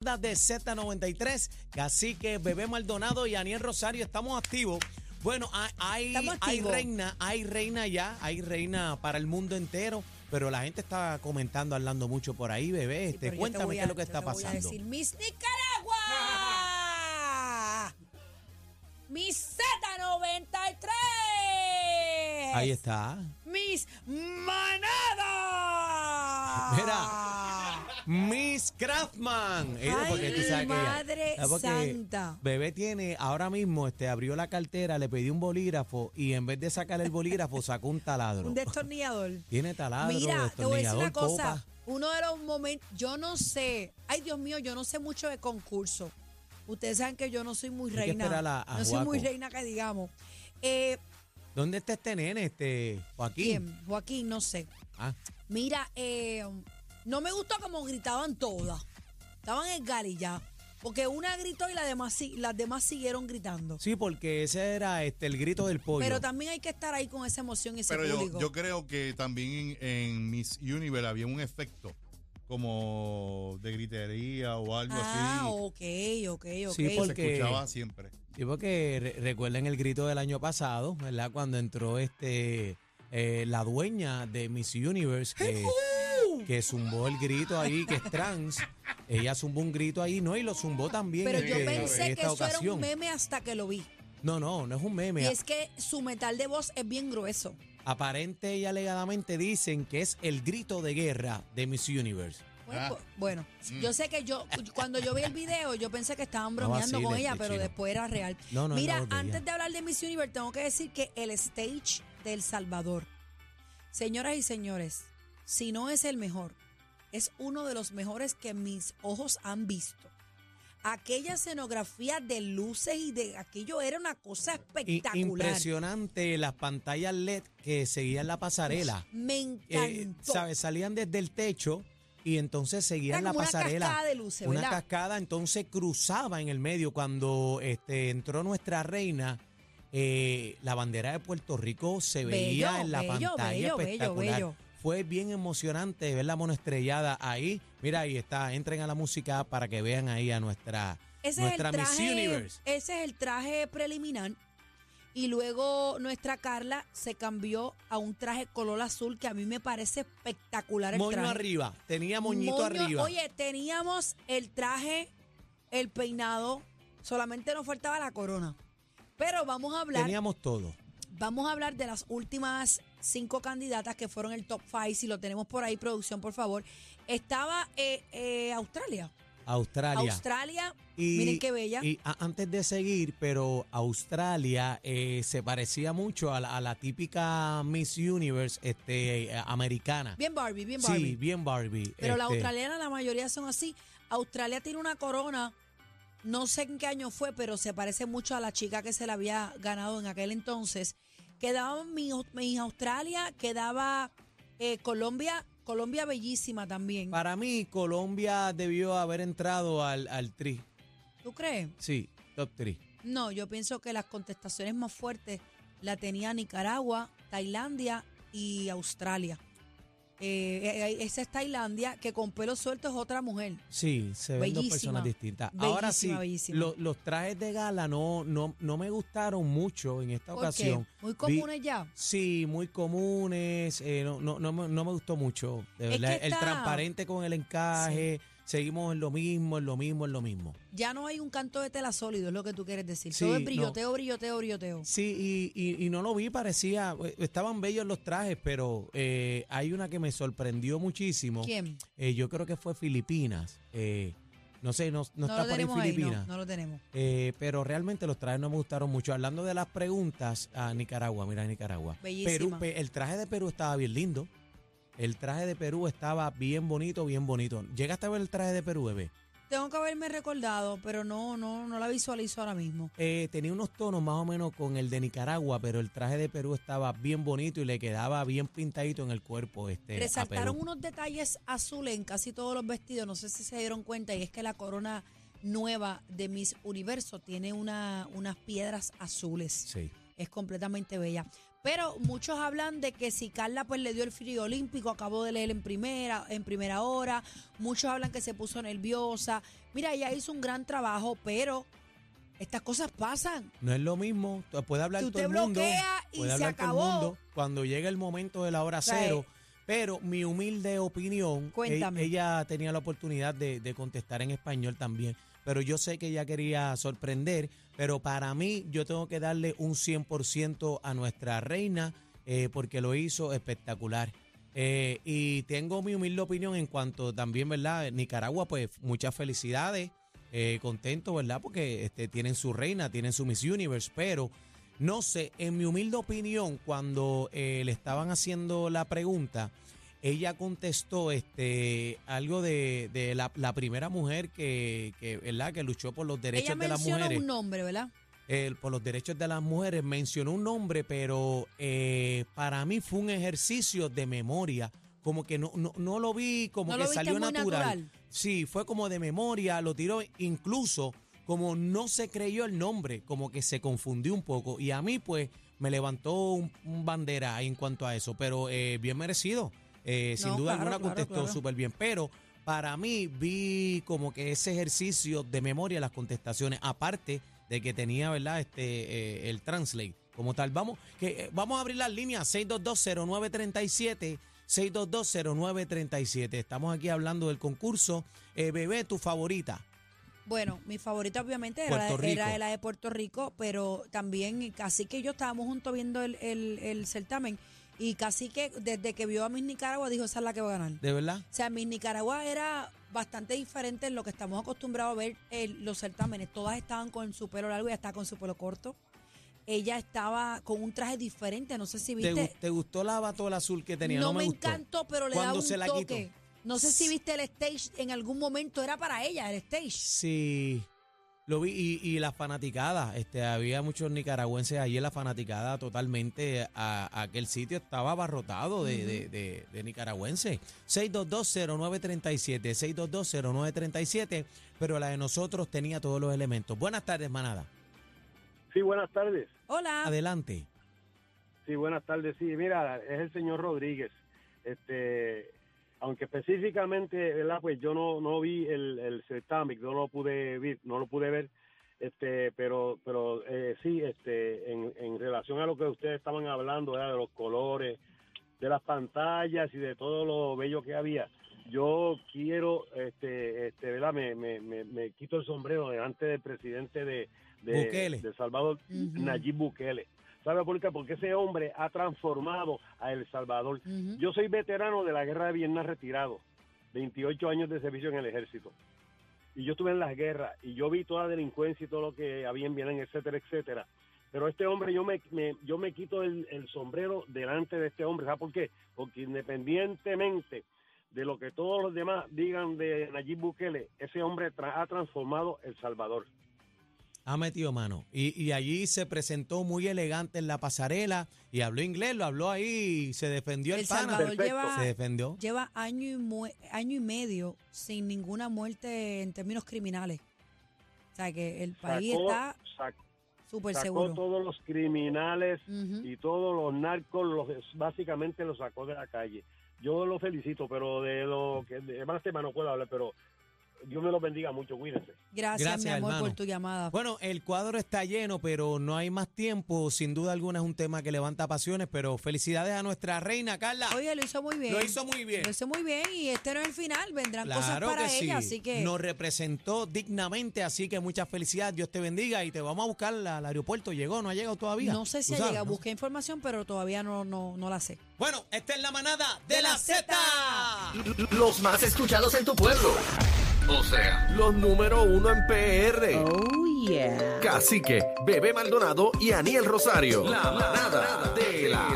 de Z93, Cacique, Bebé Maldonado y Aniel Rosario, estamos activos. Bueno, hay, hay, reina, hay reina ya, hay reina para el mundo entero, pero la gente está comentando, hablando mucho por ahí, bebé. Sí, Este, te cuéntame voy qué es lo que está voy a pasando. decir, Miss Nicaragua. Miss Z93. Ahí está. Miss Manada. Mira. Miss Craftman. Ella, Ay, porque tú sabes que ella- madre ¿sabes porque santa. Bebé tiene, ahora mismo, este, abrió la cartera, le pedí un bolígrafo y en vez de sacar el bolígrafo, sacó un taladro. Un destornillador. Tiene taladro, Mira, te voy a decir una cosa. copa. Uno de los momentos, yo no sé, ay Dios mío, yo no sé mucho de concurso. Ustedes saben que yo no soy muy Hay que reina. esperar a- a no soy muy Juaco. reina que digamos. Eh, ¿Dónde está este nene, este Joaquín? ¿Quién? Joaquín, no sé. Ah, Mira, eh, no me gustó como gritaban todas. Estaban en ya. Porque una gritó y las demás, las demás siguieron gritando. sí, porque ese era este el grito del pollo. Pero también hay que estar ahí con esa emoción y ese Pero público. yo, yo creo que también en, en Miss Universe había un efecto como de gritería o algo ah, así. ok, ok, ok. Sí, Se porque- escuchaba siempre. Sí, porque re- recuerden el grito del año pasado, ¿verdad? Cuando entró este eh, la dueña de Miss Universe que, que zumbó el grito ahí, que es trans. Ella zumbó un grito ahí, ¿no? Y lo zumbó también Pero en, yo pensé en que esta eso era ocasión. un meme hasta que lo vi. No, no, no es un meme. Y es que su metal de voz es bien grueso. Aparente y alegadamente dicen que es el grito de guerra de Miss Universe. Bueno, Ah. pues, bueno, Mm. yo sé que yo, cuando yo vi el video, yo pensé que estaban No bromeando con ella, este pero chino. después era real. No, no, es la Mira, antes de hablar de Miss Universe, tengo que decir que el stage de El Salvador, señoras y señores, si no es el mejor, es uno de los mejores que mis ojos han visto. Aquella escenografía de luces y de aquello era una cosa espectacular. Impresionante las pantallas LED que seguían la pasarela. Me Eh, encantó. ¿sabes? Salían desde el techo y entonces seguían la como una pasarela. cascada de luces, Una ¿verdad? cascada, entonces cruzaba en el medio cuando este, entró nuestra reina. eh, la bandera de Puerto Rico se veía en la bello, pantalla bello, bello, espectacular. Fue bien emocionante ver la mano estrellada ahí. Mira, ahí está. Entren a la música para que vean ahí a nuestra, Ese nuestra es el Miss traje, Universe. Ese es el traje preliminar. Y luego nuestra Carla se cambió a un traje color azul que a mí me parece espectacular el Moño traje. arriba. Tenía moñito Moño- arriba. Oye, teníamos el traje, el peinado, solamente nos faltaba la corona. Pero vamos a hablar, Teníamos todo. vamos a hablar de las últimas cinco candidatas que fueron el top five. Si lo tenemos por ahí, producción, por favor. Estaba eh, eh, Australia. Australia. Australia, Y- miren qué bella. Y a- antes de seguir, pero Australia eh, se parecía mucho a la, a la típica Miss Universe este, eh, americana. bien Barbie, bien Barbie. Sí, bien Barbie. Pero la este, australiana, la mayoría son así. Australia tiene una corona, no sé en qué año fue, pero se parece mucho a la chica que se la había ganado en aquel entonces. Quedaba mi, mi Australia, quedaba eh, Colombia, Colombia bellísima también. Para mí, Colombia debió haber entrado al, al tri. ¿Tú crees? Sí, top 3. No, yo pienso que las contestaciones más fuertes la tenía Nicaragua, Tailandia y Australia. Eh, eh, esa es Tailandia, que con pelo suelto es otra mujer. Sí, se ven dos personas distintas. Ahora sí, lo- los trajes de gala no, no, no me gustaron mucho en esta ¿Por qué? ocasión. Muy Vi- comunes ya. Sí, muy comunes. eh, no, no, no, me, no me gustó mucho. De verdad. El está- transparente con el encaje. Seguimos en lo mismo, en lo mismo, en lo mismo. Ya no hay un canto de tela sólido, es lo que tú quieres decir. Sí, Todo es no. brilloteo, brilloteo, brilloteo. Sí, y, y- y no lo vi, parecía. eh, Estaban bellos los trajes, pero eh, hay una que me sorprendió muchísimo. ¿Quién? Eh, yo creo que fue Filipinas. eh, no sé, no, no, No, está por ahí tenemos ahí, Filipinas. no, no lo tenemos. Eh, pero realmente los trajes no me gustaron mucho. Hablando de las preguntas a Nicaragua, mira Nicaragua. Bellísima. Perú, pe- el traje de Perú estaba bien lindo. El traje de Perú estaba bien bonito, bien bonito. ¿Llegaste a ver el traje de Perú, bebé? Tengo que haberme recordado, pero no, no, no la visualizo ahora mismo. Eh, tenía unos tonos más o menos con el de Nicaragua, pero el traje de Perú estaba bien bonito y le quedaba bien pintadito en el cuerpo. Este, Resaltaron unos detalles azules en casi todos los vestidos, no sé si se dieron cuenta, y es que la corona nueva de Miss Universo tiene una, unas piedras azules. Sí. Es completamente bella. Pero muchos hablan de que si Carla pues le dio el frío olímpico, acabó de leer en primera, en primera hora, muchos hablan que se puso nerviosa. Mira, ella hizo un gran trabajo, pero estas cosas pasan. No es lo mismo, puede hablar todo el mundo, y se acabó. mundo cuando llega el momento de la hora sea, cero. Pero mi humilde opinión, e- Cuéntame. ella tenía la oportunidad de, de contestar en español también. Pero yo sé que ella quería sorprender, pero para mí yo tengo que darle un 100% a nuestra reina eh, porque lo hizo espectacular. Eh, y tengo mi humilde opinión en cuanto también, ¿verdad? Nicaragua, pues muchas felicidades, eh, contento, ¿verdad? Porque este, tienen su reina, tienen su Miss Universe, pero no sé, en mi humilde opinión, cuando eh, le estaban haciendo la pregunta, ella contestó este algo de, de la, la primera mujer que, que, ¿verdad? que luchó por los derechos ella de las mencionó mujeres un nombre, ¿verdad? eh, por los derechos de las mujeres, mencionó un nombre, pero eh, para mí fue un ejercicio de memoria. Como que no, no, no lo vi como ¿No que salió natural. natural? Sí, fue como de memoria, lo tiró incluso como no se creyó el nombre, como que se confundió un poco. Y a mí, pues, me levantó un, un bandera en cuanto a eso, pero eh, bien merecido. Eh, sin duda claro, alguna contestó claro. súper bien, pero para mí vi como que ese ejercicio de memoria las contestaciones, aparte de que tenía, ¿verdad? Este, eh, el translate como tal. Vamos, que, eh, vamos a abrir las líneas 6220937, 6220937. Estamos aquí hablando del concurso. Eh, bebé, tu favorita. Bueno, mi favorita obviamente era, era la de Puerto Rico, pero también casi que yo estábamos juntos viendo el, el, el certamen y casi que desde que vio a Miss Nicaragua dijo esa es la que va a ganar. ¿De verdad? O sea, Miss Nicaragua era bastante diferente en lo que estamos acostumbrados a ver en los certámenes. Todas estaban con su pelo largo y estaba con su pelo corto. Ella estaba con un traje diferente, no sé si ¿Te, viste. te gustó la batola azul que tenía? no, No, me, gustó. encantó, pero le ¿Cuándo daba un se la toque. No sé si viste el stage en algún momento, era para ella el stage. Sí, lo vi y, y la fanaticada, este, había muchos nicaragüenses allí en la fanaticada totalmente a, a aquel sitio estaba abarrotado de, de, de- de nicaragüenses. 6220937, 6220937, pero la de nosotros tenía todos los elementos. Buenas tardes, manada. Sí, buenas tardes. Hola. Adelante. Sí, buenas tardes. Sí, mira, es el señor Rodríguez. Este, aunque específicamente, ¿verdad? Pues yo no, no vi el, el certamen, no lo pude ver, no lo pude ver. Este, pero, pero eh, sí, este, en, en relación a lo que ustedes estaban hablando, ¿verdad? de los colores, de las pantallas y de todo lo bello que había. Yo quiero, este, este, ¿verdad? Me, me, me, me quito el sombrero delante del presidente de, de, Salvador, Ujú. Nayib Bukele. ¿Sabe por qué? Porque ese hombre ha transformado a El Salvador. Yo soy veterano de la guerra de Vietnam retirado, 28 años de servicio en el ejército. Y yo estuve en las guerras y yo vi toda la delincuencia y todo lo que había en Vietnam, etcétera, etcétera. Pero este hombre, yo me, me- yo me quito el, el sombrero delante de este hombre. ¿Sabe por qué? Porque independientemente de lo que todos los demás digan de Nayib Bukele, ese hombre tra- ha transformado El Salvador. Ha metido mano. Y, y allí se presentó muy elegante en la pasarela y habló inglés, lo habló ahí y se defendió el, El pana. Lleva, Se defendió. lleva año y, año y medio sin ninguna muerte en términos criminales. O sea que el país Sacó- está súper sacó seguro. todos los criminales y todos los narcos los básicamente los sacó de la calle. Yo lo felicito, pero de lo que de más tema no puedo hablar, pero Dios me lo bendiga mucho, cuídense. Gracias, Gracias, mi amor, hermano. por tu llamada. Bueno, el cuadro está lleno, pero no hay más tiempo. Sin duda alguna es un tema que levanta pasiones, pero felicidades a nuestra reina, Carla. Oye, lo hizo muy bien. Lo hizo muy bien. Lo hizo muy bien y este no es el final. Vendrán cosas para que ella, sí. así que Nos representó dignamente, así que muchas felicidades. Dios te bendiga y te vamos a buscar al, aeropuerto. ¿Llegó? ¿No ha llegado todavía? no sé si ha sabes, llegado. ¿no? Busqué información, pero todavía no, no, no la sé. Bueno, esta es la manada de, De la la Z. Los más escuchados en tu pueblo. O sea, los número uno en PR. Oh, yeah. Cacique, Bebé Maldonado y Aniel Rosario. La manada de la